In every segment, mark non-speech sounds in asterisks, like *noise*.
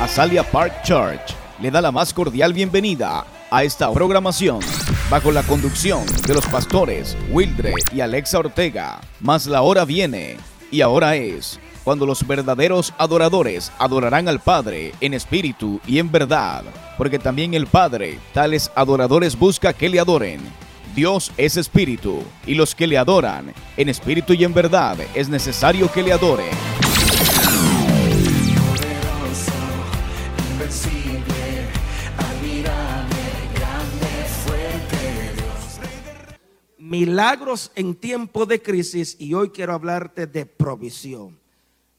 Azalia Park Church le da la más cordial bienvenida a esta programación bajo la conducción de los pastores Wildre y Alexa Ortega. Mas la hora viene y ahora es cuando los verdaderos adoradores adorarán al Padre en espíritu y en verdad, porque también el Padre tales adoradores busca que le adoren. Dios es espíritu, y los que le adoran en espíritu y en verdad es necesario que le adoren. Milagros en tiempo de crisis y hoy quiero hablarte de provisión.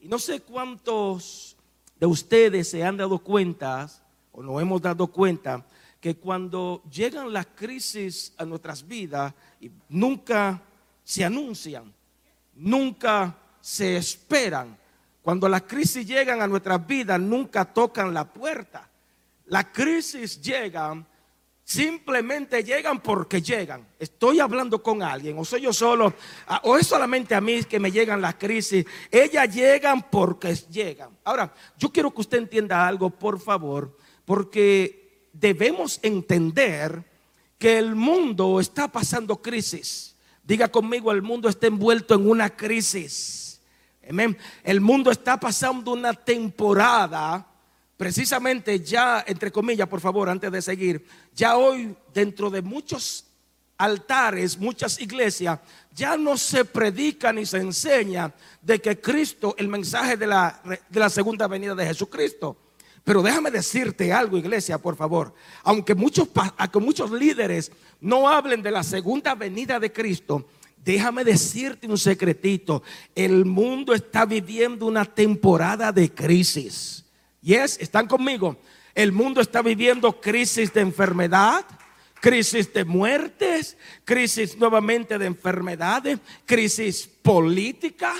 Y no sé cuántos de ustedes se han dado cuenta o nos hemos dado cuenta que cuando llegan las crisis a nuestras vidas nunca se anuncian, nunca se esperan. Cuando las crisis llegan a nuestras vidas, nunca tocan la puerta. Las crisis llegan simplemente llegan porque llegan. Estoy hablando con alguien, o soy yo solo, ah, o es solamente a mí que me llegan las crisis. Ellas llegan porque llegan. Ahora, yo quiero que usted entienda algo, por favor, porque debemos entender que el mundo está pasando crisis. Diga conmigo, el mundo está envuelto en una crisis. El mundo está pasando una temporada precisamente ya, entre comillas, por favor, antes de seguir, ya hoy dentro de muchos altares, muchas iglesias, ya no se predica ni se enseña de que Cristo, el mensaje de la, de la segunda venida de Jesucristo. Pero déjame decirte algo, iglesia, por favor. Aunque muchos, aunque muchos líderes no hablen de la segunda venida de Cristo, déjame decirte un secretito. El mundo está viviendo una temporada de crisis. Yes, están conmigo. El mundo está viviendo crisis de enfermedad, crisis de muertes, crisis nuevamente de enfermedades, crisis política.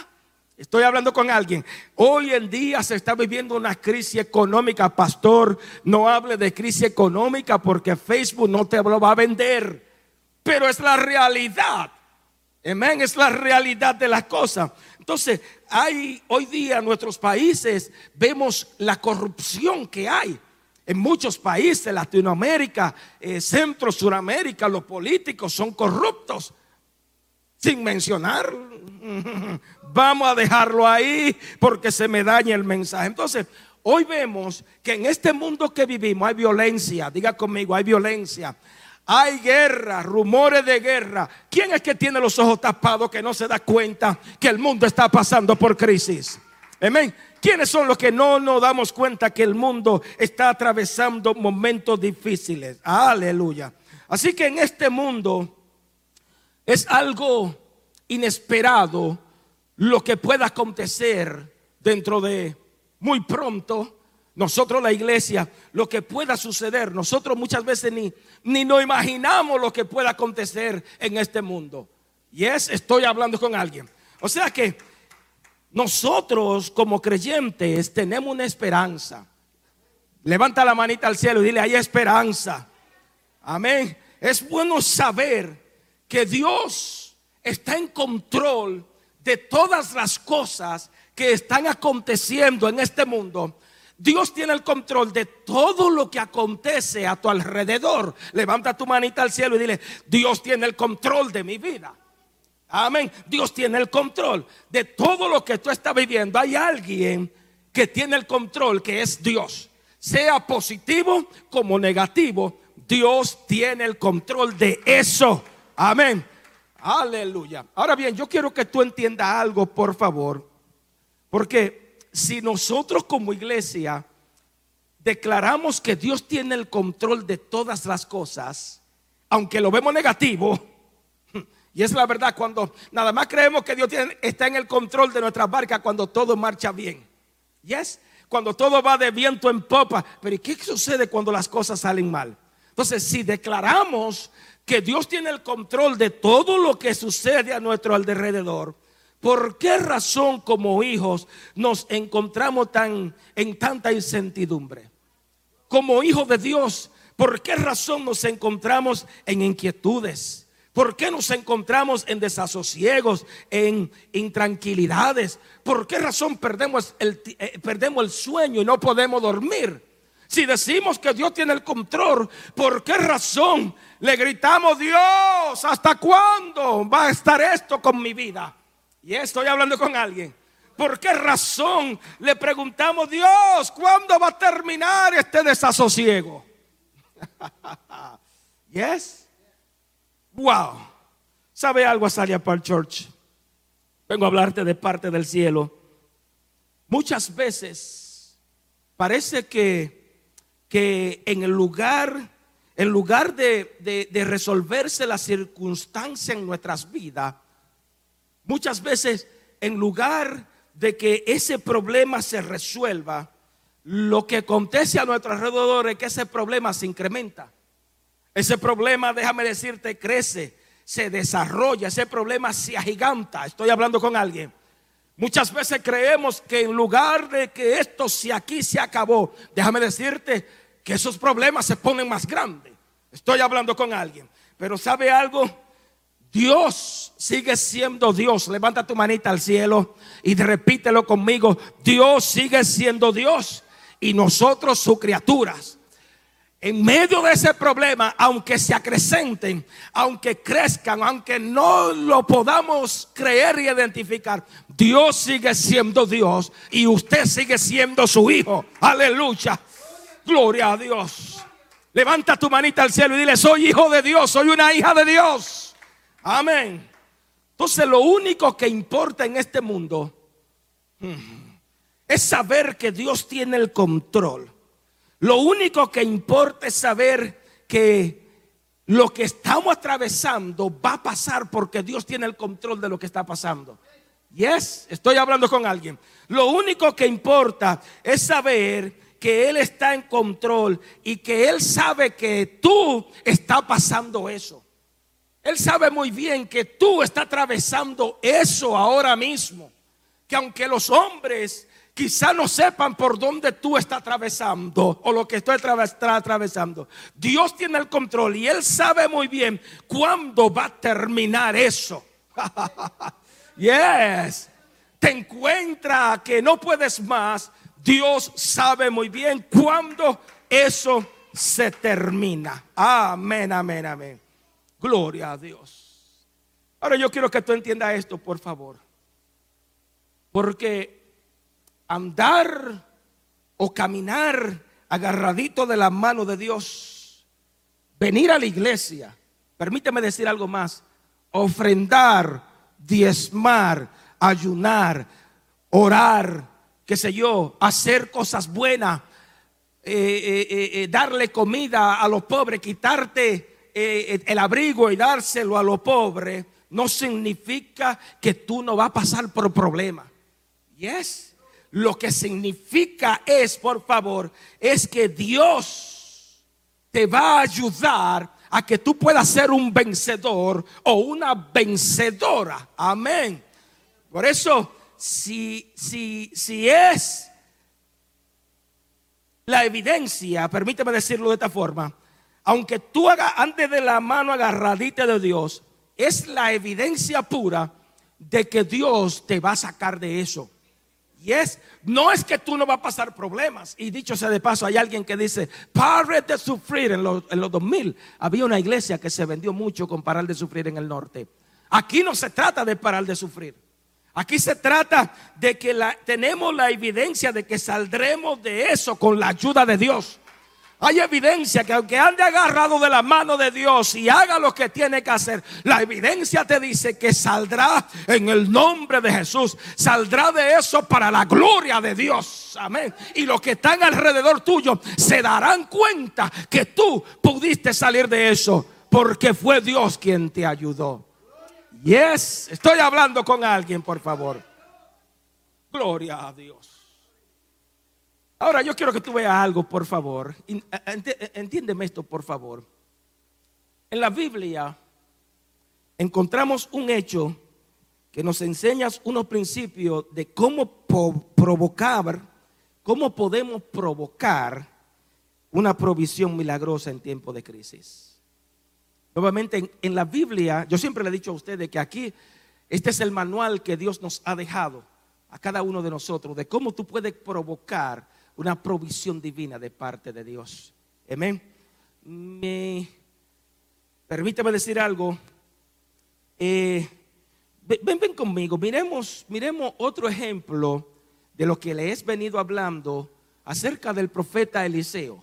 Estoy hablando con alguien. Hoy en día se está viviendo una crisis económica. Pastor, no hable de crisis económica porque Facebook no te lo va a vender. Pero es la realidad. Amén, es la realidad de las cosas. Entonces, hay hoy día en nuestros países, vemos la corrupción que hay. En muchos países, Latinoamérica, eh, Centro, Suramérica, los políticos son corruptos. Sin mencionar, *laughs* vamos a dejarlo ahí porque se me daña el mensaje. Entonces, hoy vemos que en este mundo que vivimos hay violencia. Diga conmigo, hay violencia hay guerra, rumores de guerra. ¿Quién es que tiene los ojos tapados que no se da cuenta que el mundo está pasando por crisis? Amén. ¿Quiénes son los que no nos damos cuenta que el mundo está atravesando momentos difíciles? Aleluya. Así que en este mundo es algo inesperado lo que pueda acontecer dentro de muy pronto nosotros la iglesia, lo que pueda suceder, nosotros muchas veces ni, ni nos imaginamos lo que pueda acontecer en este mundo. Y es, estoy hablando con alguien. O sea que nosotros como creyentes tenemos una esperanza. Levanta la manita al cielo y dile, hay esperanza. Amén. Es bueno saber que Dios está en control de todas las cosas que están aconteciendo en este mundo Dios tiene el control de todo lo que acontece a tu alrededor. Levanta tu manita al cielo y dile, Dios tiene el control de mi vida. Amén. Dios tiene el control de todo lo que tú estás viviendo. Hay alguien que tiene el control, que es Dios. Sea positivo como negativo, Dios tiene el control de eso. Amén. Aleluya. Ahora bien, yo quiero que tú entiendas algo, por favor. Porque si nosotros como iglesia declaramos que Dios tiene el control de todas las cosas, aunque lo vemos negativo, *laughs* y es la verdad cuando nada más creemos que Dios está en el control de nuestra barca cuando todo marcha bien. Yes, cuando todo va de viento en popa. Pero ¿y qué sucede cuando las cosas salen mal? Entonces, si declaramos que Dios tiene el control de todo lo que sucede a nuestro alrededor, ¿Por qué razón como hijos nos encontramos tan en tanta incertidumbre? Como hijos de Dios, ¿por qué razón nos encontramos en inquietudes? ¿Por qué nos encontramos en desasosiegos, en intranquilidades? ¿Por qué razón perdemos el, eh, perdemos el sueño y no podemos dormir? Si decimos que Dios tiene el control, ¿por qué razón le gritamos, Dios, ¿hasta cuándo va a estar esto con mi vida? Y estoy hablando con alguien. ¿Por qué razón le preguntamos, Dios, ¿cuándo va a terminar este desasosiego? *laughs* yes. Wow. ¿Sabe algo, Salia Park Church? Vengo a hablarte de parte del cielo. Muchas veces parece que que en el lugar, en lugar de, resolverse la circunstancia en nuestras vidas, muchas veces en lugar de que ese problema se resuelva, lo que acontece a nuestro alrededor es que ese problema se incrementa. Ese problema, déjame decirte, crece, se desarrolla, ese problema se agiganta. Estoy hablando con alguien. Muchas veces creemos que en lugar de que esto se aquí se acabó, déjame decirte que esos problemas se ponen más grandes. Estoy hablando con alguien. Pero ¿sabe algo? Dios sigue siendo Dios. Levanta tu manita al cielo y repítelo conmigo. Dios sigue siendo Dios y nosotros sus criaturas. En medio de ese problema, aunque se acrecenten, aunque crezcan, aunque no lo podamos creer y identificar, Dios sigue siendo Dios y usted sigue siendo su hijo. Aleluya. Gloria a Dios. Levanta tu manita al cielo y dile, soy hijo de Dios, soy una hija de Dios. Amén. Entonces lo único que importa en este mundo hmm, es saber que Dios tiene el control. Lo único que importa es saber que lo que estamos atravesando va a pasar porque Dios tiene el control de lo que está pasando. Yes, estoy hablando con alguien. Lo único que importa es saber que Él está en control y que Él sabe que tú está pasando eso. Él sabe muy bien que tú estás atravesando eso ahora mismo. Que aunque los hombres quizá no sepan por dónde tú estás atravesando o lo que estoy atravesando, Dios tiene el control y Él sabe muy bien cuándo va a terminar eso. *laughs* yes. Te encuentra que no puedes más Dios sabe muy bien cuándo eso se termina. Amén, amén, amén. Gloria a Dios. Ahora yo quiero que tú entiendas esto, por favor. Porque andar o caminar agarradito de la mano de Dios, venir a la iglesia, permíteme decir algo más, ofrendar, diezmar, ayunar, orar, qué sé yo, hacer cosas buenas, eh, eh, eh, darle comida a los pobres, quitarte el abrigo y dárselo a los pobres, no significa que tú no vas a pasar por problemas. Yes. Lo que significa es, por favor, es que Dios te va a ayudar a que tú puedas ser un vencedor o una vencedora. Amén. Por eso si, si, si es la evidencia, permíteme decirlo de esta forma, aunque tú hagas antes de la mano agarradita de Dios, es la evidencia pura de que Dios te va a sacar de eso. Y es, no es que tú no vas a pasar problemas. Y dicho sea de paso, hay alguien que dice, pare de sufrir. En los, en los 2000 había una iglesia que se vendió mucho con parar de sufrir en el norte. Aquí no se trata de parar de sufrir. Aquí se trata de que tenemos la evidencia de que saldremos de eso con la ayuda de Dios. Hay evidencia que aunque ande agarrado de la mano de Dios y haga lo que tiene que hacer, la evidencia te dice que saldrá en el nombre de Jesús. Saldrá de eso para la gloria de Dios. Amén. Y los que están alrededor tuyo se darán cuenta que tú pudiste salir de eso porque fue Dios quien te ayudó. Yes, estoy hablando con alguien, por favor. Gloria a Dios. Ahora yo quiero que tú veas algo, por favor. Eh, eh, entiéndeme esto, por favor. En la Biblia encontramos un hecho que nos enseña unos principios de cómo provocar, cómo podemos provocar una provisión milagrosa en tiempo de crisis. Nuevamente en, en la Biblia, yo siempre le he dicho a ustedes que aquí este es el manual que Dios nos ha dejado a cada uno de nosotros de cómo tú puedes provocar una provisión divina de parte de Dios. Amén. Me, permítame decir algo. Eh, ven, ven conmigo, miremos, miremos otro ejemplo de lo que le he venido hablando acerca del profeta Eliseo.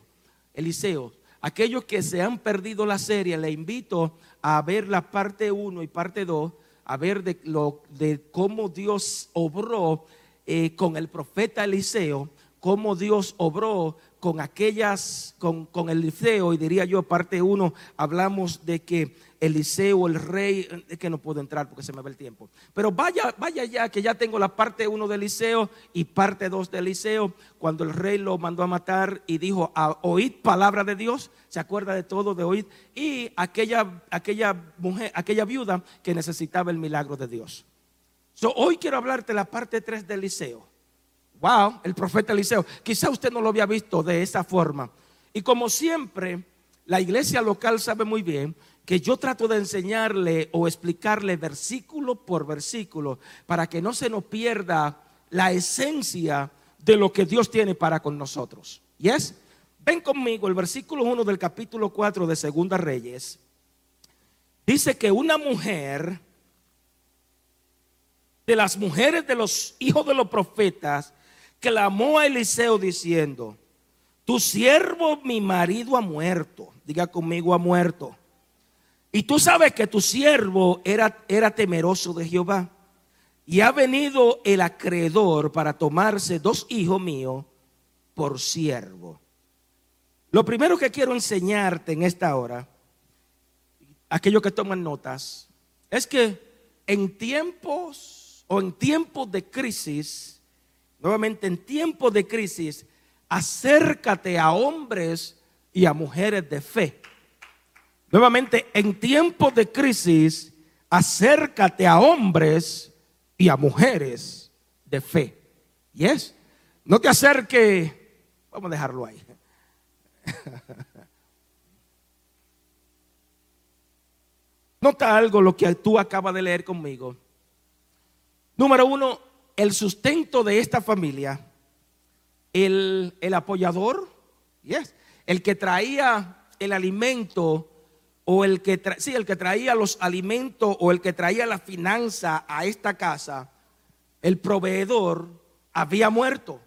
Eliseo, aquellos que se han perdido la serie, le invito a ver la parte 1 y parte 2 a ver de, lo, de cómo Dios obró eh, con el profeta Eliseo, cómo Dios obró con aquellas, con, con Eliseo, y diría yo, parte uno, hablamos de que Eliseo, el rey, es que no puedo entrar porque se me va el tiempo. Pero vaya, vaya ya, que ya tengo la parte uno de Eliseo y parte dos de Eliseo, cuando el rey lo mandó a matar y dijo, a oíd palabra de Dios, se acuerda de todo, de oír, y aquella, aquella mujer, aquella viuda que necesitaba el milagro de Dios. hoy quiero hablarte la parte 3 de Eliseo. Wow, el profeta Eliseo. Quizá usted no lo había visto de esa forma. Y como siempre, la iglesia local sabe muy bien que yo trato de enseñarle o explicarle versículo por versículo para que no se nos pierda la esencia de lo que Dios tiene para con nosotros. ¿Y es? Ven conmigo el versículo 1 del capítulo 4 de Segunda Reyes. Dice que una mujer de las mujeres de los hijos de los profetas clamó a Eliseo diciendo, tu siervo mi marido ha muerto. Diga conmigo, ha muerto. Y tú sabes que tu siervo era, era temeroso de Jehová. Y ha venido el acreedor para tomarse dos hijos míos por siervo. Lo primero que quiero enseñarte en esta hora, aquellos que toman notas, es que en tiempos o en tiempos de crisis, nuevamente en tiempos de crisis, acércate a hombres y a mujeres de fe. Nuevamente, en tiempos de crisis, acércate a hombres y a mujeres de fe. ¿Y es? No te acerque, vamos a dejarlo ahí. *laughs* Nota algo lo que tú acabas de leer conmigo. Número uno, el sustento de esta familia, el, el apoyador, yes, el que traía el alimento o el que, sí, el que traía los alimentos o el que traía la finanza a esta casa, el proveedor había muerto.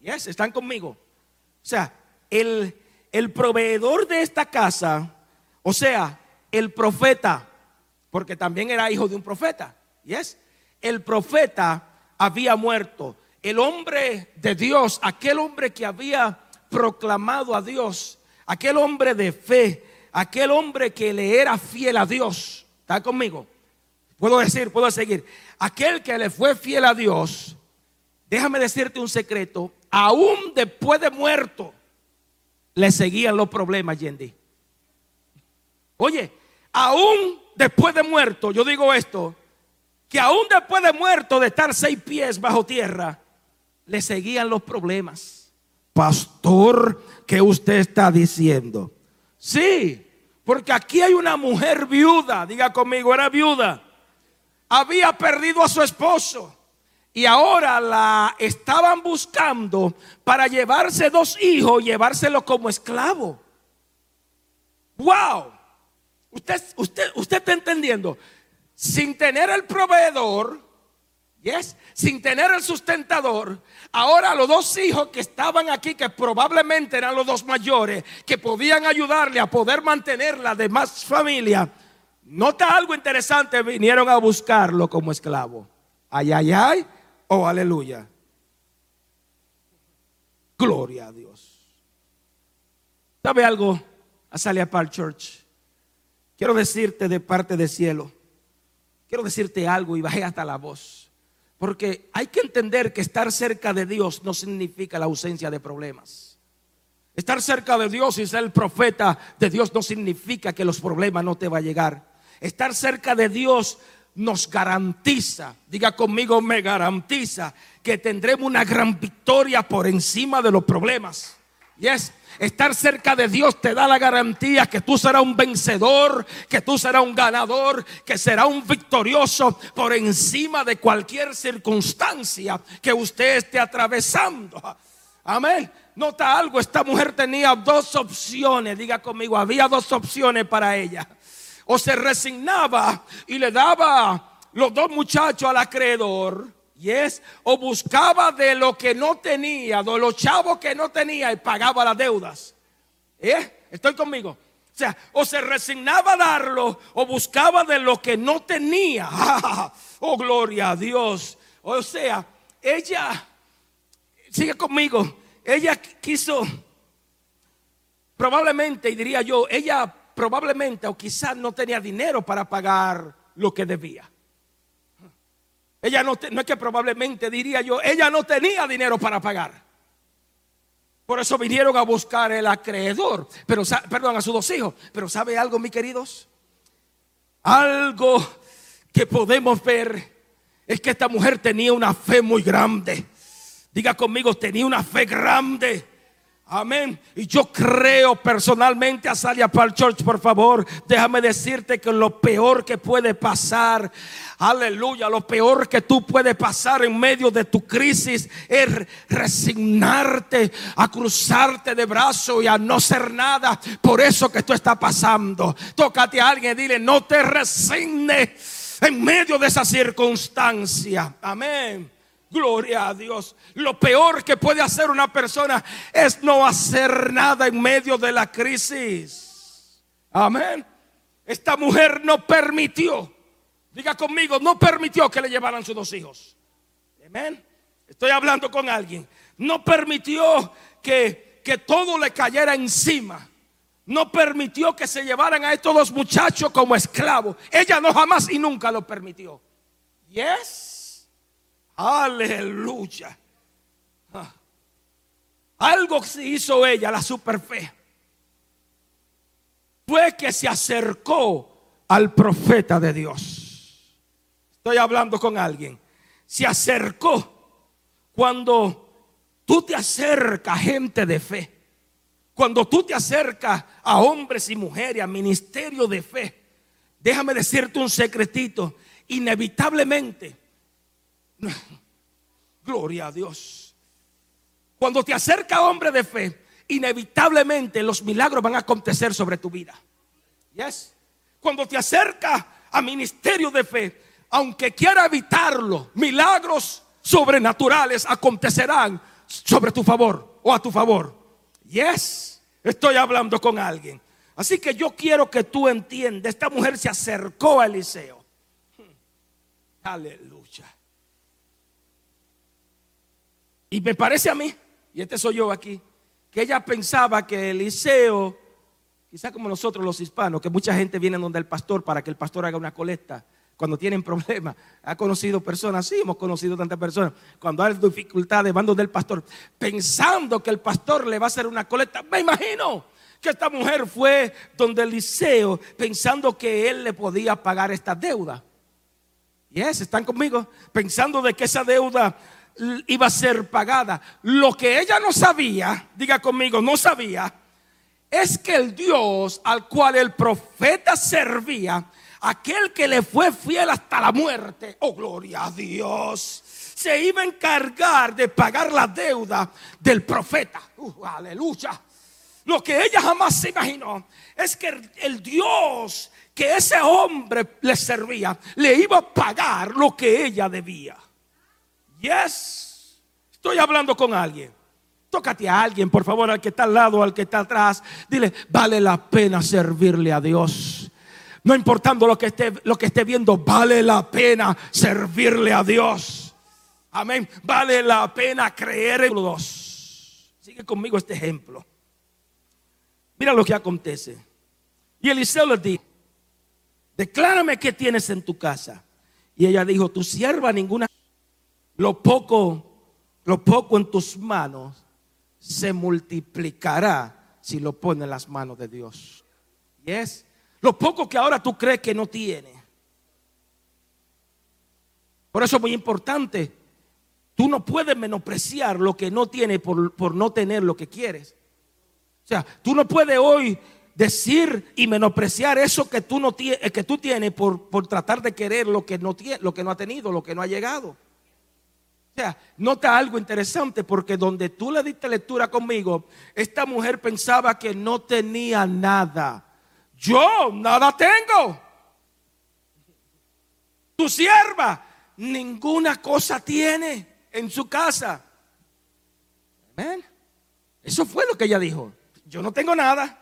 Yes, están conmigo. O sea, el, el proveedor de esta casa, o sea, el profeta, porque también era hijo de un profeta. Yes, el profeta había muerto. El hombre de Dios, aquel hombre que había proclamado a Dios, aquel hombre de fe, aquel hombre que le era fiel a Dios, ¿está conmigo? Puedo decir, puedo seguir. Aquel que le fue fiel a Dios, déjame decirte un secreto, aún después de muerto, le seguían los problemas, Yendi. Oye, aún después de muerto, yo digo esto, que aún después de muerto, de estar seis pies bajo tierra, le seguían los problemas. Pastor, ¿qué usted está diciendo? Sí, porque aquí hay una mujer viuda, diga conmigo, era viuda. Había perdido a su esposo y ahora la estaban buscando para llevarse dos hijos, llevárselo como esclavo. Wow. Usted, usted, usted está entendiendo. Sin tener el proveedor, yes, sin tener el sustentador, Ahora los dos hijos que estaban aquí, que probablemente eran los dos mayores, que podían ayudarle a poder mantener la demás familia, nota algo interesante, vinieron a buscarlo como esclavo. Ay, ay, ay, oh aleluya. Gloria a Dios. ¿Sabe algo? Azalea Park Church. Quiero decirte de parte del cielo. Quiero decirte algo y bajé hasta la voz. Porque hay que entender que estar cerca de Dios no significa la ausencia de problemas. Estar cerca de Dios y ser el profeta de Dios no significa que los problemas no te van a llegar. Estar cerca de Dios nos garantiza, diga conmigo, me garantiza que tendremos una gran victoria por encima de los problemas. Yes. Estar cerca de Dios te da la garantía que tú serás un vencedor, que tú serás un ganador, que serás un victorioso por encima de cualquier circunstancia que usted esté atravesando. Amén. Nota algo, esta mujer tenía dos opciones, diga conmigo, había dos opciones para ella. O se resignaba y le daba los dos muchachos al acreedor Yes, o buscaba de lo que no tenía, de los chavos que no tenía y pagaba las deudas. ¿Eh? Estoy conmigo. O sea, o se resignaba a darlo o buscaba de lo que no tenía. *laughs* oh, gloria a Dios. O sea, ella, sigue conmigo, ella quiso, probablemente, y diría yo, ella probablemente o quizás no tenía dinero para pagar lo que debía. Ella no, no es que probablemente diría yo, ella no tenía dinero para pagar. Por eso vinieron a buscar el acreedor, pero perdón, a sus dos hijos. Pero ¿sabe algo, mis queridos? Algo que podemos ver es que esta mujer tenía una fe muy grande. Diga conmigo, tenía una fe grande. Amén. Y yo creo personalmente a Salia Pal Church, por favor, déjame decirte que lo peor que puede pasar, aleluya, lo peor que tú puedes pasar en medio de tu crisis es resignarte a cruzarte de brazo y a no ser nada por eso que tú estás pasando. Tócate a alguien y dile, no te resignes en medio de esa circunstancia. Amén. Gloria a Dios. Lo peor que puede hacer una persona es no hacer nada en medio de la crisis. Amén. Esta mujer no permitió, diga conmigo, no permitió que le llevaran sus dos hijos. Amén. Estoy hablando con alguien. No permitió que, que todo le cayera encima. No permitió que se llevaran a estos dos muchachos como esclavos. Ella no jamás y nunca lo permitió. Yes. Aleluya. Ah. Algo que hizo ella, la superfe, fue que se acercó al profeta de Dios. Estoy hablando con alguien. Se acercó cuando tú te acercas, gente de fe. Cuando tú te acercas a hombres y mujeres, a ministerio de fe, déjame decirte un secretito. Inevitablemente *laughs* Gloria a Dios. Cuando te acerca hombre de fe, inevitablemente los milagros van a acontecer sobre tu vida. Yes. Cuando te acerca a ministerio de fe, aunque quiera evitarlo, milagros sobrenaturales acontecerán sobre tu favor o a tu favor. Yes. Estoy hablando con alguien. Así que yo quiero que tú entiendas, esta mujer se acercó a Eliseo. Aleluya. Y me parece a mí, y este soy yo aquí, que ella pensaba que Eliseo, quizá como nosotros los hispanos, que mucha gente viene donde el pastor para que el pastor haga una colecta cuando tienen problemas. Ha conocido personas, sí, hemos conocido tantas personas, cuando hay dificultades, van donde el pastor, pensando que el pastor le va a hacer una colecta. Me imagino que esta mujer fue donde Eliseo, pensando que él le podía pagar esta deuda. Y es, están conmigo, pensando de que esa deuda iba a ser pagada. Lo que ella no sabía, diga conmigo, no sabía, es que el Dios al cual el profeta servía, aquel que le fue fiel hasta la muerte, oh gloria a Dios, se iba a encargar de pagar la deuda del profeta. Aleluya. Lo que ella jamás se imaginó es que el Dios que ese hombre le servía le iba a pagar lo que ella debía. Yes. Estoy hablando con alguien. Tócate a alguien, por favor, al que está al lado, al que está atrás. Dile, vale la pena servirle a Dios. No importando lo que esté, lo que esté viendo, vale la pena servirle a Dios. Amén. Vale la pena creer en Dios. Sigue conmigo este ejemplo. Mira lo que acontece. Y Eliseo le dijo, declárame qué tienes en tu casa. Y ella dijo, tu sierva ninguna lo poco, lo poco en tus manos se multiplicará si lo pones en las manos de Dios. Y es lo poco que ahora tú crees que no tiene. Por eso es muy importante. Tú no puedes menospreciar lo que no tiene por, por no tener lo que quieres. O sea, tú no puedes hoy decir y menospreciar eso que tú, no tienes, que tú tienes por, por tratar de querer lo que, no lo que no ha tenido, lo que no ha llegado. O sea, nota algo interesante porque donde tú le diste lectura conmigo, esta mujer pensaba que no tenía nada. Yo nada tengo. Tu sierva ninguna cosa tiene en su casa. Amén. Eso fue lo que ella dijo. Yo no tengo nada.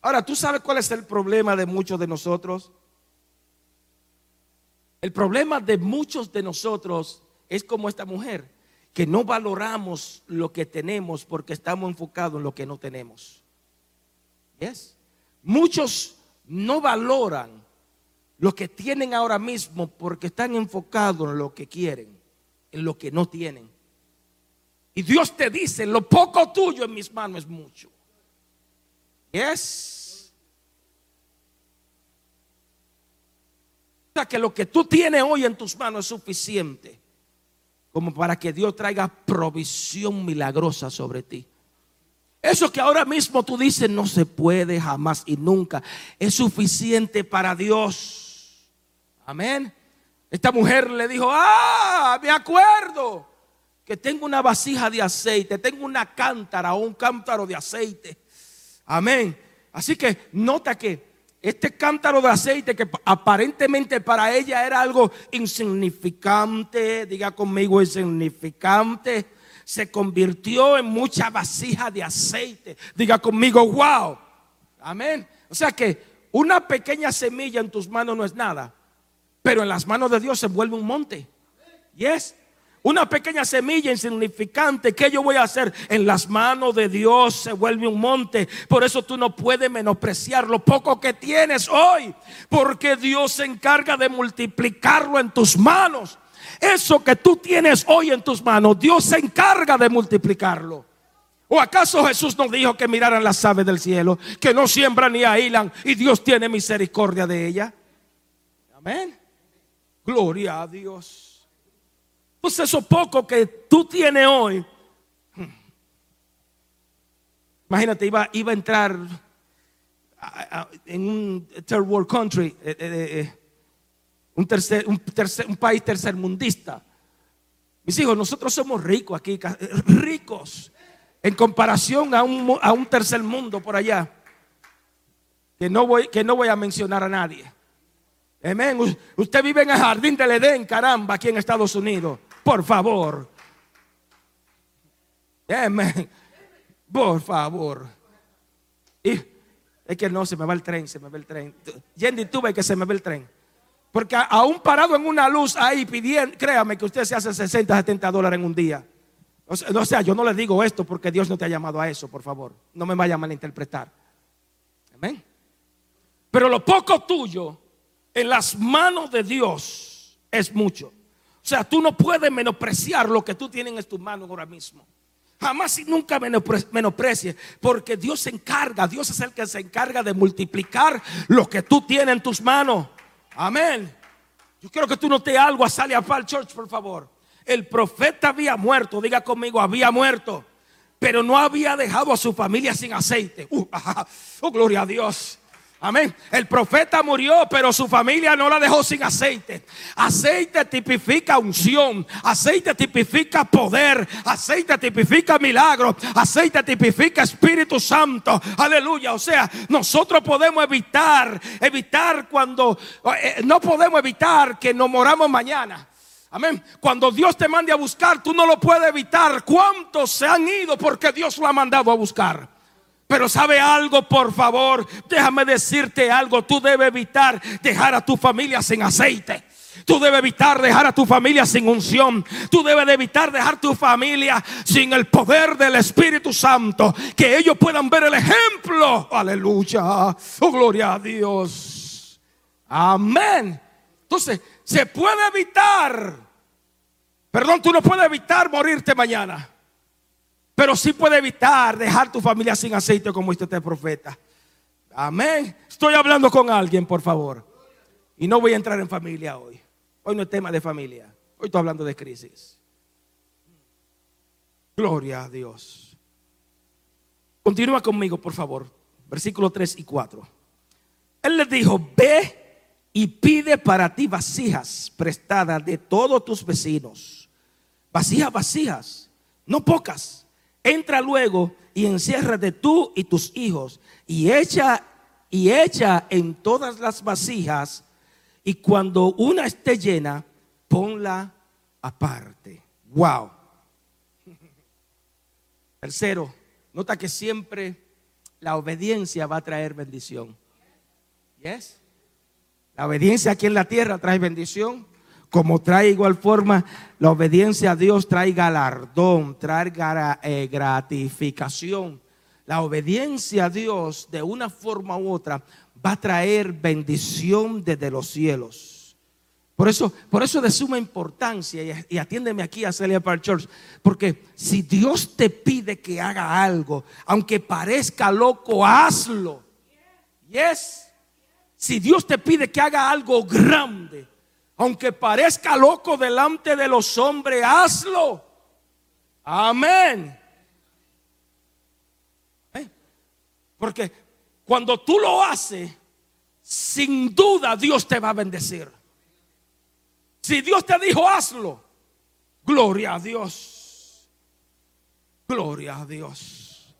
Ahora, ¿tú sabes cuál es el problema de muchos de nosotros? El problema de muchos de nosotros es como esta mujer, que no valoramos lo que tenemos porque estamos enfocados en lo que no tenemos. ¿Yes? Muchos no valoran lo que tienen ahora mismo porque están enfocados en lo que quieren, en lo que no tienen. Y Dios te dice, lo poco tuyo en mis manos es mucho. ¿Yes? que lo que tú tienes hoy en tus manos es suficiente como para que Dios traiga provisión milagrosa sobre ti. Eso que ahora mismo tú dices no se puede jamás y nunca es suficiente para Dios. Amén. Esta mujer le dijo, ah, me acuerdo que tengo una vasija de aceite, tengo una cántara o un cántaro de aceite. Amén. Así que nota que este cántaro de aceite que aparentemente para ella era algo insignificante, diga conmigo insignificante, se convirtió en mucha vasija de aceite. Diga conmigo, wow. Amén. O sea que una pequeña semilla en tus manos no es nada, pero en las manos de Dios se vuelve un monte. Yes. Una pequeña semilla insignificante que yo voy a hacer en las manos de Dios se vuelve un monte. Por eso tú no puedes menospreciar lo poco que tienes hoy, porque Dios se encarga de multiplicarlo en tus manos. Eso que tú tienes hoy en tus manos, Dios se encarga de multiplicarlo. ¿O acaso Jesús nos dijo que miraran las aves del cielo, que no siembran ni ahilan y Dios tiene misericordia de ella? Amén. Gloria a Dios. Pues eso poco que tú tienes hoy. Imagínate, iba, iba a entrar en un third world country, eh, eh, eh, un, tercer, un, tercer, un país tercermundista. Mis hijos, nosotros somos ricos aquí, ricos en comparación a un, a un tercer mundo por allá, que no, voy, que no voy a mencionar a nadie. Amén. Usted vive en el jardín del Edén, caramba, aquí en Estados Unidos. Por favor. Amén. Por favor. Y es que no, se me va el tren, se me va el tren. Yendi, tú ves que se me va el tren. Porque aún parado en una luz ahí pidiendo, créame que usted se hace 60, 70 dólares en un día. O sea, yo no le digo esto porque Dios no te ha llamado a eso, por favor. No me vaya a malinterpretar. Amén. Pero lo poco tuyo en las manos de Dios es mucho. O sea, tú no puedes menospreciar lo que tú tienes en tus manos ahora mismo. Jamás y nunca menosprecies, porque Dios se encarga, Dios es el que se encarga de multiplicar lo que tú tienes en tus manos. Amén. Yo quiero que tú notes algo a Sally Apal Church, por favor. El profeta había muerto, diga conmigo, había muerto, pero no había dejado a su familia sin aceite. Uh, oh, gloria a Dios. Amén. El profeta murió, pero su familia no la dejó sin aceite. Aceite tipifica unción. Aceite tipifica poder. Aceite tipifica milagro. Aceite tipifica Espíritu Santo. Aleluya. O sea, nosotros podemos evitar, evitar cuando, eh, no podemos evitar que nos moramos mañana. Amén. Cuando Dios te mande a buscar, tú no lo puedes evitar. ¿Cuántos se han ido porque Dios lo ha mandado a buscar? Pero sabe algo, por favor, déjame decirte algo. Tú debes evitar dejar a tu familia sin aceite. Tú debes evitar dejar a tu familia sin unción. Tú debes evitar dejar tu familia sin el poder del Espíritu Santo. Que ellos puedan ver el ejemplo. Aleluya. Oh, gloria a Dios. Amén. Entonces, se puede evitar. Perdón, tú no puedes evitar morirte mañana. Pero sí puede evitar dejar tu familia sin aceite como este profeta. Amén. Estoy hablando con alguien, por favor. Y no voy a entrar en familia hoy. Hoy no es tema de familia. Hoy estoy hablando de crisis. Gloria a Dios. Continúa conmigo, por favor. Versículo 3 y 4. Él les dijo, ve y pide para ti vasijas prestadas de todos tus vecinos. Vasijas, vasijas, no pocas. Entra luego y enciérrate tú y tus hijos y echa y echa en todas las vasijas y cuando una esté llena, ponla aparte. Wow. *laughs* Tercero, nota que siempre la obediencia va a traer bendición. Yes. La obediencia aquí en la tierra trae bendición, como trae igual forma la obediencia a Dios trae galardón, trae eh, gratificación. La obediencia a Dios de una forma u otra va a traer bendición desde los cielos. Por eso, por eso de suma importancia, y, atiéndeme aquí a Celia Park Church, porque si Dios te pide que haga algo, aunque parezca loco, hazlo. Yes. Si Dios te pide que haga algo grande, aunque parezca loco delante de los hombres, hazlo. Amén. ¿Eh? Porque cuando tú lo haces, sin duda Dios te va a bendecir. Si Dios te dijo hazlo, gloria a Dios. Gloria a Dios.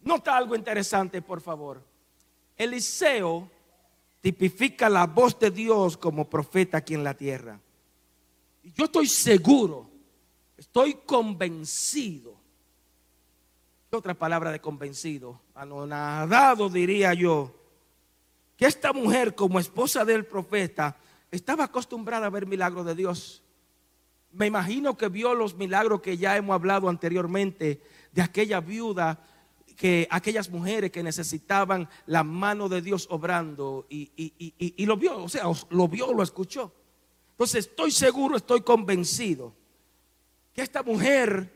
Nota algo interesante, por favor. Eliseo tipifica la voz de Dios como profeta aquí en la tierra. Y yo estoy seguro, estoy convencido. Otra palabra de convencido, anonadado diría yo, que esta mujer como esposa del profeta estaba acostumbrada a ver milagros de Dios. Me imagino que vio los milagros que ya hemos hablado anteriormente de aquella viuda que aquellas mujeres que necesitaban la mano de Dios obrando y, lo vio, o sea, lo vio, lo escuchó. Entonces estoy seguro, estoy convencido que esta mujer,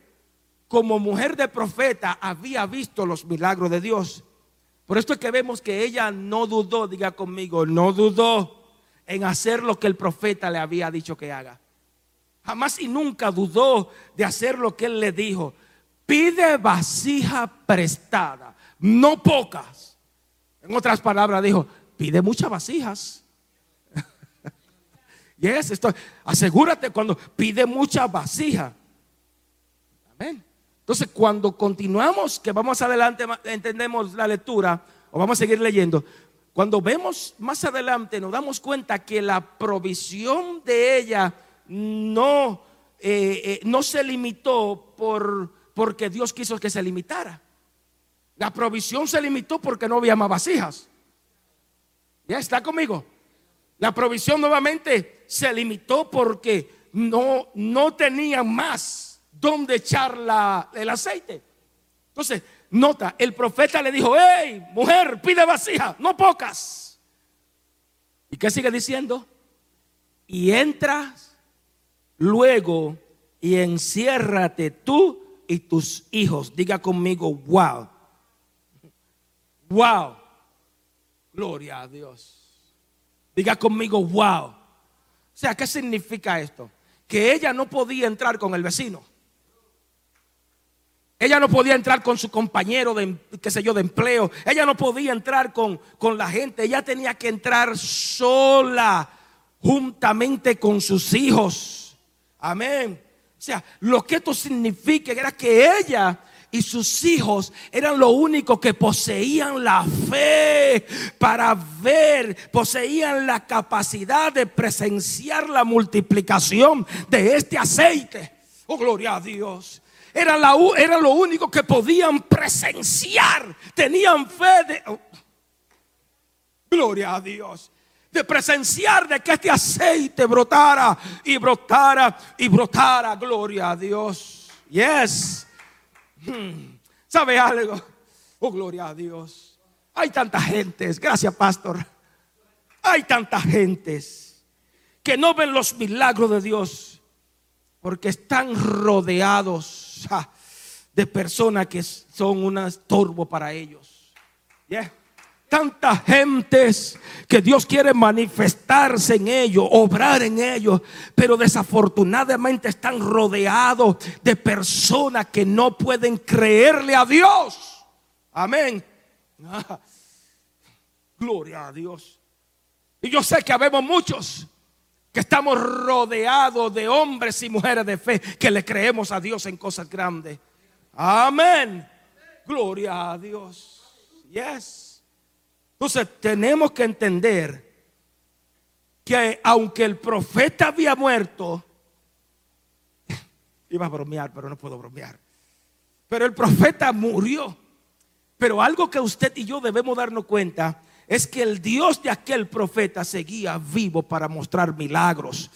como mujer de profeta, había visto los milagros de Dios. Por esto es que vemos que ella no dudó, diga conmigo, no dudó en hacer lo que el profeta le había dicho que haga. Jamás y nunca dudó de hacer lo que él le dijo pide vasija prestada, no pocas. En otras palabras dijo, pide muchas vasijas. *laughs* yes, esto, asegúrate cuando pide mucha vasija. Amén. Entonces, cuando continuamos, que vamos adelante, entendemos la lectura, o vamos a seguir leyendo, cuando vemos más adelante, nos damos cuenta que la provisión de ella no, eh, eh, no se limitó por porque Dios quiso que se limitara. La provisión se limitó porque no había más vasijas. ¿Ya está conmigo? La provisión nuevamente se limitó porque no, no tenían más donde echar el aceite. Entonces, nota, el profeta le dijo, hey, mujer, pide vasijas, no pocas. ¿Y qué sigue diciendo? Y entras luego y enciérrate tú y tus hijos. Diga conmigo, wow. Wow. Gloria a Dios. Diga conmigo, wow. O sea, ¿qué significa esto? Que ella no podía entrar con el vecino. Ella no podía entrar con su compañero de, qué sé yo, de empleo. Ella no podía entrar con, con la gente. Ella tenía que entrar sola, juntamente con sus hijos. Amén. O sea, lo que esto significa era que ella y sus hijos eran lo único que poseían la fe para ver, poseían la capacidad de presenciar la multiplicación de este aceite. Oh, gloria a Dios. Era, la, era lo único que podían presenciar. Tenían fe de... Oh, gloria a Dios de presenciar de que este aceite brotara y brotara y brotara. Gloria a Dios. Yes. Hmm. ¿Sabe algo? Oh, gloria a Dios. Hay tanta gentes, gracias pastor. Hay tanta gentes que no ven los milagros de Dios porque están rodeados de personas que son un estorbo para ellos. Yeah tantas gentes que Dios quiere manifestarse en ellos, obrar en ellos, pero desafortunadamente están rodeados de personas que no pueden creerle a Dios. Amén. Ah, gloria a Dios. Y yo sé que habemos muchos que estamos rodeados de hombres y mujeres de fe que le creemos a Dios en cosas grandes. Amén. Gloria a Dios. Yes. Entonces tenemos que entender que aunque el profeta había muerto, *laughs* iba a bromear, pero no puedo bromear. Pero el profeta murió. Pero algo que usted y yo debemos darnos cuenta es que el Dios de aquel profeta seguía vivo para mostrar milagros.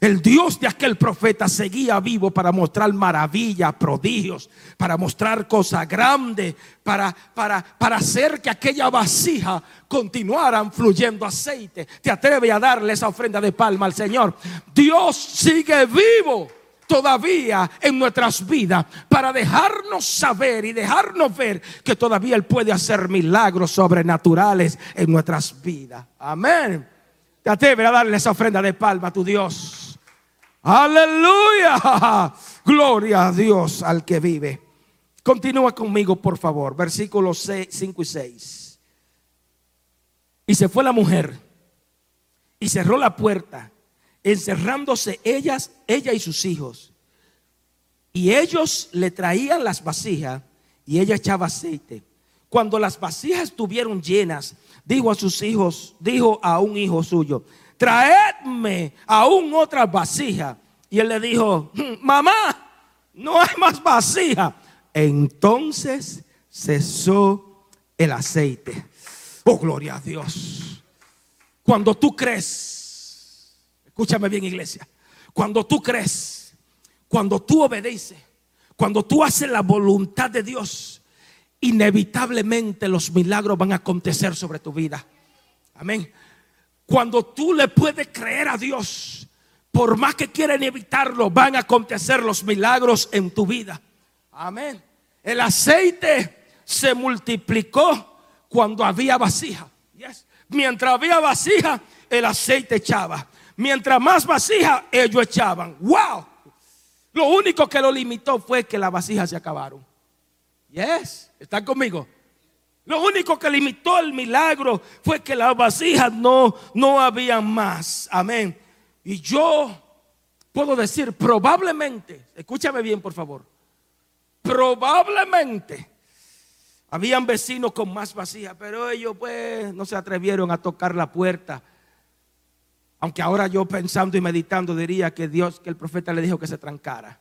El Dios de aquel profeta seguía vivo para mostrar maravillas, prodigios, para mostrar cosas grandes, para, para, para hacer que aquella vasija continuara fluyendo aceite. Te atreve a darle esa ofrenda de palma al Señor. Dios sigue vivo todavía en nuestras vidas para dejarnos saber y dejarnos ver que todavía Él puede hacer milagros sobrenaturales en nuestras vidas. Amén. Te atreves a darle esa ofrenda de palma a tu Dios. Aleluya. *laughs* Gloria a Dios al que vive. Continúa conmigo, por favor. Versículos 5 y 6. Y se fue la mujer y cerró la puerta encerrándose ellas, ella y sus hijos. Y ellos le traían las vasijas y ella echaba aceite. Cuando las vasijas estuvieron llenas, dijo a sus hijos, dijo a un hijo suyo, traedme aún otra vasija. Y él le dijo, hmm, mamá, no hay más vasija. Entonces cesó el aceite. Oh, gloria a Dios. Cuando tú crees Escúchame bien, iglesia. Cuando tú crees, cuando tú obedeces, cuando tú haces la voluntad de Dios, inevitablemente los milagros van a acontecer sobre tu vida. Amén. Cuando tú le puedes creer a Dios, por más que quieran evitarlo, van a acontecer los milagros en tu vida. Amén. El aceite se multiplicó cuando había vasija. Mientras había vasija, el aceite echaba mientras más vasijas ellos echaban. ¡Wow! Lo único que lo limitó fue que las vasijas se acabaron. Yes, ¿están conmigo? Lo único que limitó el milagro fue que las vasijas no, no habían más. Amén. Y yo puedo decir, probablemente, escúchame bien por favor, probablemente habían vecinos con más vasijas, pero ellos pues no se atrevieron a tocar la puerta aunque ahora yo pensando y meditando diría que Dios, que el profeta le dijo que se trancara.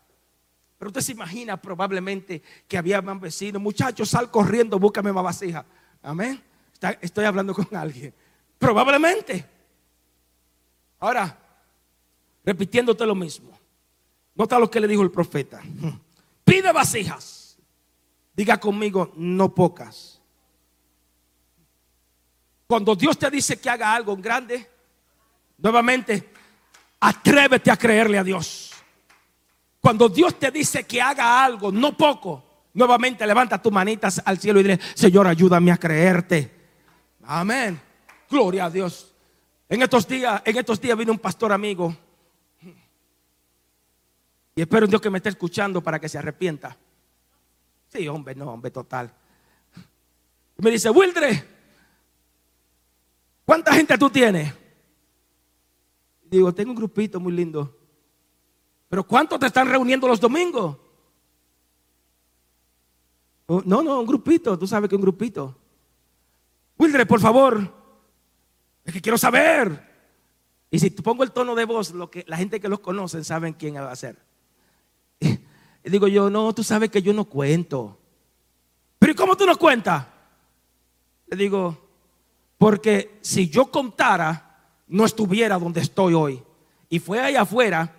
Pero usted se imagina probablemente que había más vecinos. Muchachos, sal corriendo, búscame más vasija. Amén. estoy hablando con alguien. Probablemente. Ahora, repitiéndote lo mismo. Nota lo que le dijo el profeta. *laughs* Pide vasijas. Diga conmigo, no pocas. Cuando Dios te dice que haga algo grande, Nuevamente, atrévete a creerle a Dios. Cuando Dios te dice que haga algo, no poco, nuevamente levanta tus manitas al cielo y dile, Señor, ayúdame a creerte. Amén. Gloria a Dios. En estos días, en estos días vino un pastor amigo. Y espero Dios que me esté escuchando para que se arrepienta. Sí, hombre, no, hombre, total. me dice, Wildre, ¿cuánta gente tú tienes? Digo, tengo un grupito muy lindo. Pero ¿cuántos te están reuniendo los domingos? Oh, no, no, un grupito. Tú sabes que un grupito. Wildre, por favor. Es que quiero saber. Y si pongo el tono de voz, lo que, la gente que los conoce saben quién va a ser. Y digo yo, no, tú sabes que yo no cuento. Pero ¿y cómo tú no cuentas? Le digo, porque si yo contara, no estuviera donde estoy hoy. Y fue allá afuera.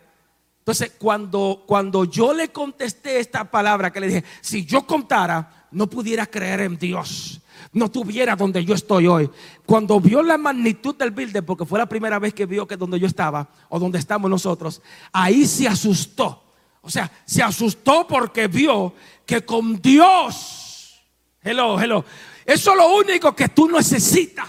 Entonces, cuando, cuando yo le contesté esta palabra que le dije, si yo contara, no pudiera creer en Dios. No tuviera donde yo estoy hoy. Cuando vio la magnitud del building, porque fue la primera vez que vio que donde yo estaba, o donde estamos nosotros, ahí se asustó. O sea, se asustó porque vio que con Dios, hello, hello, eso es lo único que tú necesitas.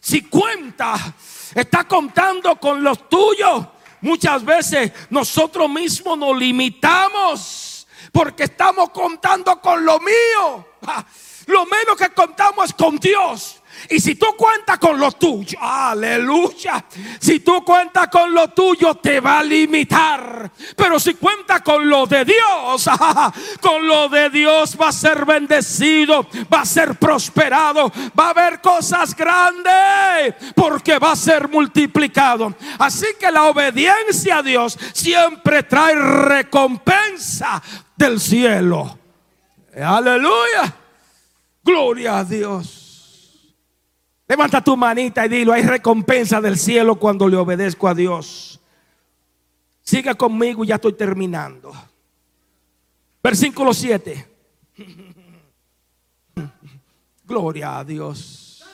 Si cuenta está contando con los tuyos. Muchas veces nosotros mismos nos limitamos porque estamos contando con lo mío. *laughs* Lo menos que contamos es con Dios. Y si tú cuentas con lo tuyo, aleluya. Si tú cuentas con lo tuyo, te va a limitar. Pero si cuentas con lo de Dios, *laughs* con lo de Dios va a ser bendecido, va a ser prosperado, va a haber cosas grandes, porque va a ser multiplicado. Así que la obediencia a Dios siempre trae recompensa del cielo. Aleluya. Gloria a Dios. Levanta tu manita y dilo, hay recompensa del cielo cuando le obedezco a Dios. Siga conmigo, ya estoy terminando. Versículo 7. *laughs* Gloria a Dios.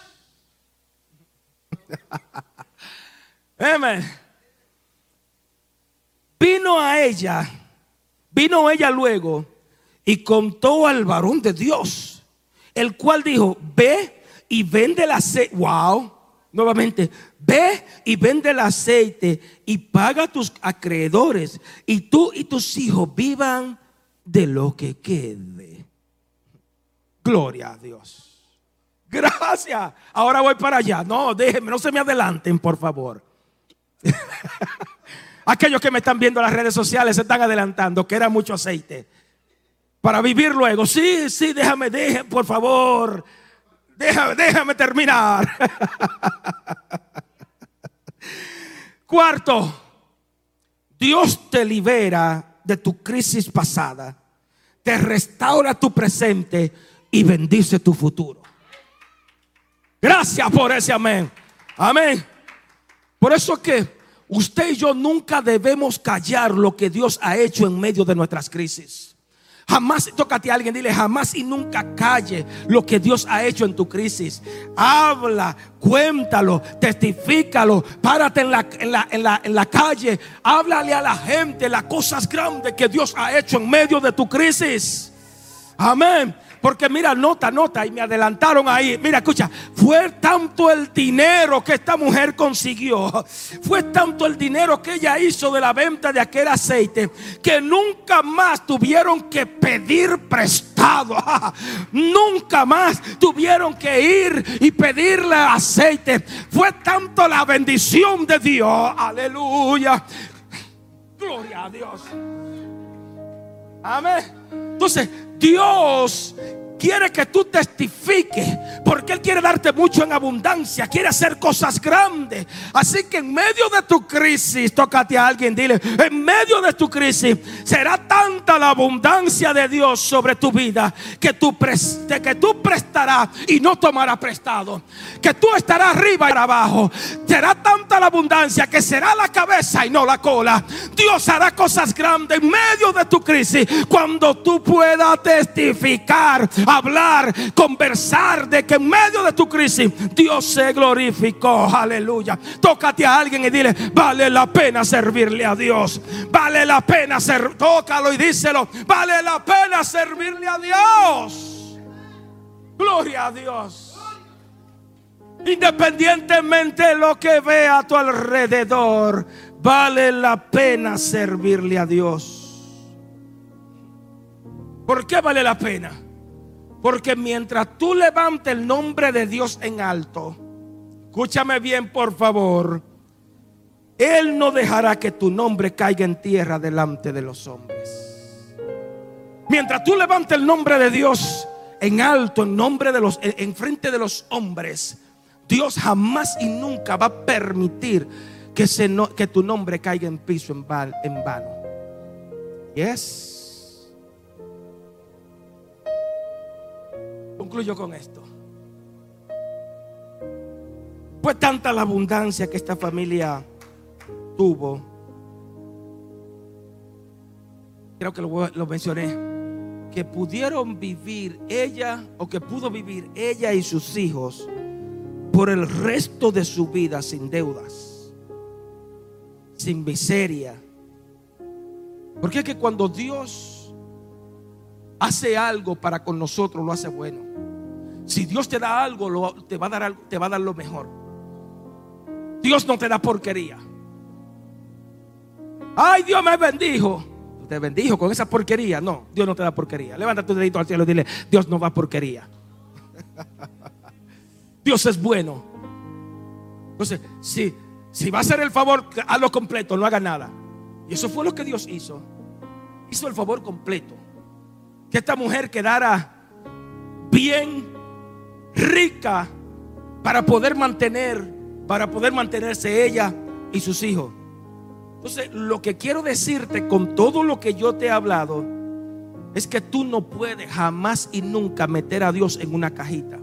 *laughs* Amén. Vino a ella, vino ella luego y contó al varón de Dios, el cual dijo, ve y vende el aceite. Wow, nuevamente, ve y vende el aceite y paga a tus acreedores y tú y tus hijos vivan de lo que quede. Gloria a Dios. Gracias. Ahora voy para allá. No, déjenme, no se me adelanten, por favor. *laughs* Aquellos que me están viendo en las redes sociales se están adelantando, que era mucho aceite. Para vivir luego. Sí, sí, déjame, déjenme, por favor. Déjame, déjame terminar. *laughs* Cuarto, Dios te libera de tu crisis pasada, te restaura tu presente y bendice tu futuro. Gracias por ese amén. Amén. Por eso es que usted y yo nunca debemos callar lo que Dios ha hecho en medio de nuestras crisis. Jamás, tócate a alguien, dile jamás y nunca calle lo que Dios ha hecho en tu crisis. Habla, cuéntalo, testifícalo, párate en la, en la, en la, en la calle, háblale a la gente las cosas grandes que Dios ha hecho en medio de tu crisis. Amén. Porque mira, nota, nota, y me adelantaron ahí. Mira, escucha, fue tanto el dinero que esta mujer consiguió, fue tanto el dinero que ella hizo de la venta de aquel aceite, que nunca más tuvieron que pedir prestado. *laughs* nunca más tuvieron que ir y pedirle aceite. Fue tanto la bendición de Dios. Aleluya. Gloria a Dios. Amén. Entonces, Dios quiere que tú testifiques, porque Él quiere darte mucho en abundancia, quiere hacer cosas grandes. Así que en medio de tu crisis, tócate a alguien, dile, en medio de tu crisis será tanta la abundancia de Dios sobre tu vida que tú, que tú prestarás y no tomarás prestado. Que tú estarás arriba y abajo. Será tanta la abundancia que será la cabeza y no la cola. Dios hará cosas grandes en medio de tu crisis cuando tú puedas testificar hablar, conversar de que en medio de tu crisis Dios se glorificó. Aleluya. Tócate a alguien y dile, vale la pena servirle a Dios. Vale la pena ser, tócalo y díselo, vale la pena servirle a Dios. Gloria a Dios. Independientemente de lo que vea a tu alrededor, vale la pena servirle a Dios. ¿Por qué vale la pena? Porque mientras tú levantes el nombre de Dios en alto, escúchame bien por favor, Él no dejará que tu nombre caiga en tierra delante de los hombres. Mientras tú levantes el nombre de Dios en alto, en nombre de los, en frente de los hombres, Dios jamás y nunca va a permitir que, se que tu nombre caiga en piso en, en vano. Yes. Concluyo con esto. Fue tanta la abundancia que esta familia tuvo. Creo que lo, lo mencioné. Que pudieron vivir ella o que pudo vivir ella y sus hijos por el resto de su vida sin deudas, sin miseria. Porque es que cuando Dios hace algo para con nosotros, lo hace bueno. Si Dios te da algo, te, va a dar te va a dar lo mejor. Dios no te da porquería. Ay, Dios me bendijo. Te bendijo con esa porquería. No, Dios no te da porquería. Levanta tu dedito al cielo y dile, Dios no da porquería. *laughs* Dios es bueno. Entonces, si, si va a hacer el favor, hazlo completo, no haga nada. Y eso fue lo que Dios hizo. Hizo el favor completo. Que esta mujer quedara bien rica para poder mantener, para poder mantenerse ella y sus hijos. Entonces, lo que quiero decirte con todo lo que yo te he hablado es que tú no puedes jamás y nunca meter a Dios en una cajita.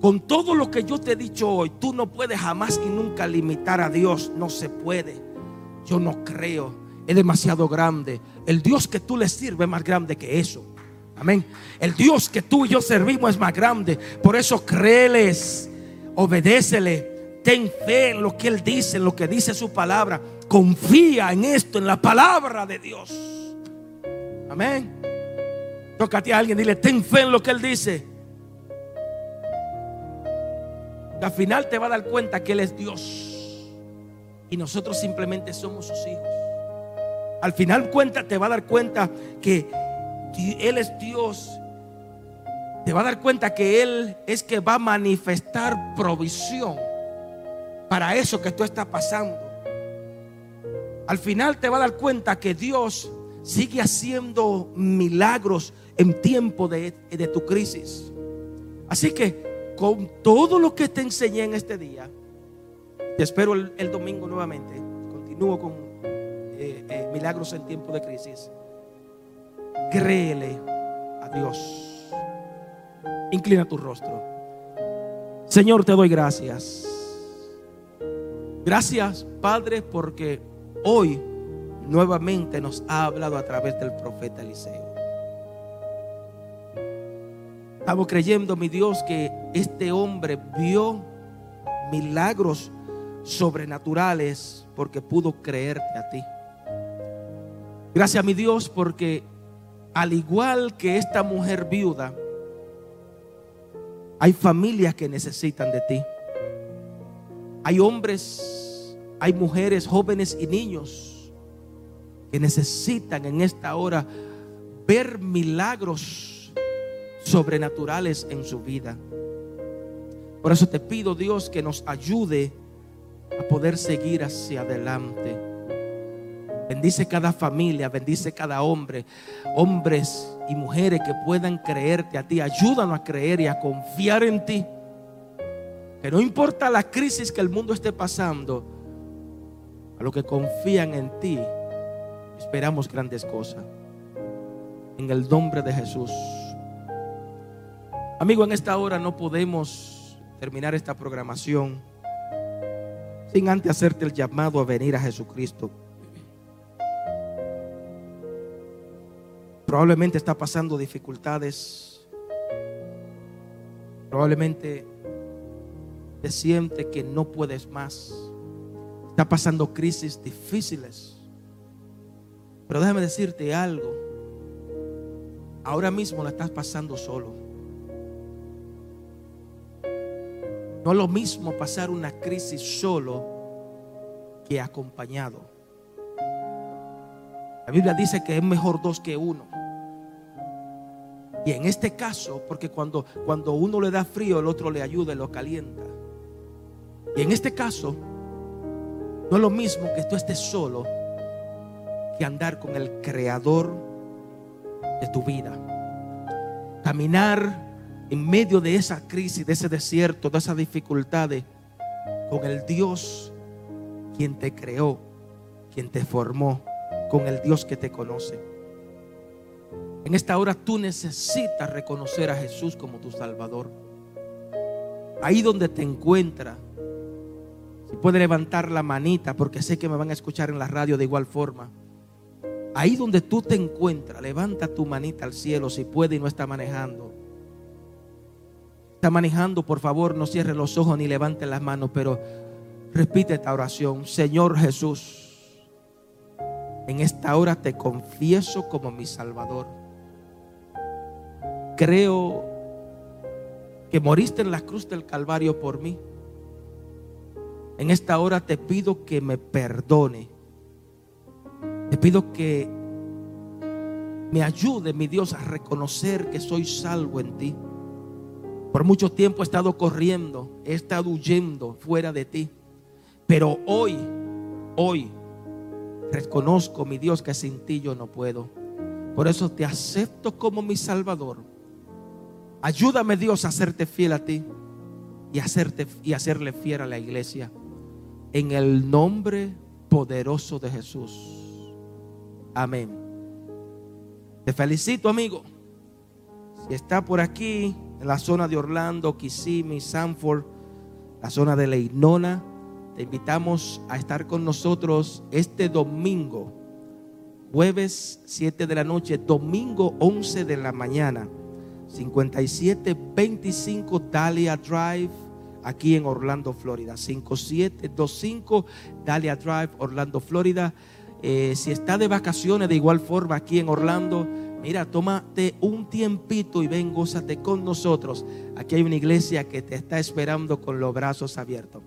Con todo lo que yo te he dicho hoy, tú no puedes jamás y nunca limitar a Dios. No se puede. Yo no creo. Es demasiado grande. El Dios que tú le sirves es más grande que eso. Amén. El Dios que tú y yo servimos es más grande. Por eso créeles, obedécele, ten fe en lo que Él dice, en lo que dice su palabra. Confía en esto, en la palabra de Dios. Amén. Tócate a alguien, dile, ten fe en lo que Él dice. al final te va a dar cuenta que Él es Dios. Y nosotros simplemente somos sus hijos. Al final cuenta, te va a dar cuenta que Él es Dios. Te va a dar cuenta que Él es que va a manifestar provisión para eso que tú estás pasando. Al final te va a dar cuenta que Dios sigue haciendo milagros en tiempo de, de tu crisis. Así que con todo lo que te enseñé en este día, te espero el, domingo nuevamente. Continúo con eh, eh, milagros en tiempo de crisis. Créele a Dios. Inclina tu rostro. Señor, te doy gracias. Gracias, Padre, porque hoy nuevamente nos ha hablado a través del profeta Eliseo. Estamos creyendo, mi Dios, que este hombre vio milagros sobrenaturales porque pudo creerte a ti. Gracias, mi Dios, porque al igual que esta mujer viuda, hay familias que necesitan de ti. Hay hombres, hay mujeres, jóvenes y niños que necesitan en esta hora ver milagros sobrenaturales en su vida. Por eso te pido, Dios, que nos ayude a poder seguir hacia adelante. Bendice cada familia, bendice cada hombre, hombres y mujeres que puedan creerte a ti. Ayúdanos a creer y a confiar en ti. Que no importa la crisis que el mundo esté pasando, a los que confían en ti, esperamos grandes cosas. En el nombre de Jesús. Amigo, en esta hora no podemos terminar esta programación sin antes hacerte el llamado a venir a Jesucristo. Probablemente está pasando dificultades. Probablemente te siente que no puedes más. Está pasando crisis difíciles. Pero déjame decirte algo. Ahora mismo la estás pasando solo. No es lo mismo pasar una crisis solo que acompañado. La Biblia dice que es mejor dos que uno. Y en este caso, porque cuando, cuando uno le da frío, el otro le ayuda y lo calienta. Y en este caso, no es lo mismo que tú estés solo andar con el creador de tu vida. Caminar en medio de esa crisis, de ese desierto, de esas dificultades, con el Dios quien te creó, quien te formó, con el Dios que te conoce. En esta hora tú necesitas reconocer a Jesús como tu Salvador. Ahí donde te encuentras, si puede levantar la manita, porque sé que me van a escuchar en la radio de igual forma. Ahí donde tú te encuentras, levanta tu manita al cielo si puede y no está manejando. Está manejando, por favor, no cierre los ojos ni levante las manos, pero repite esta oración. Señor Jesús, en esta hora te confieso como mi Salvador. Creo que moriste en la cruz del Calvario por mí. En esta hora te pido que me perdone te pido que me ayude, mi Dios, a reconocer que soy salvo en ti. Por mucho tiempo he estado corriendo, he estado huyendo fuera de ti. Pero hoy, hoy, reconozco, mi Dios, que sin ti yo no puedo. Por eso te acepto como mi Salvador. Ayúdame, Dios, a hacerte fiel a ti y, hacerte, hacerle fiel a la iglesia. En el nombre poderoso de Jesús. Amén. Te felicito, amigo. Si está por aquí, en la zona de Orlando, Kissimmee, Sanford, la zona de Leinona, te invitamos a estar con nosotros este domingo, jueves 7 de la noche, domingo 11 de la mañana, 5725 Dahlia Drive, aquí en Orlando, Florida. 5725 Dahlia Drive, Orlando, Florida. Eh, si está de vacaciones de igual forma aquí en Orlando, mira, tómate un tiempito y ven, gózate con nosotros. Aquí hay una iglesia que te está esperando con los brazos abiertos.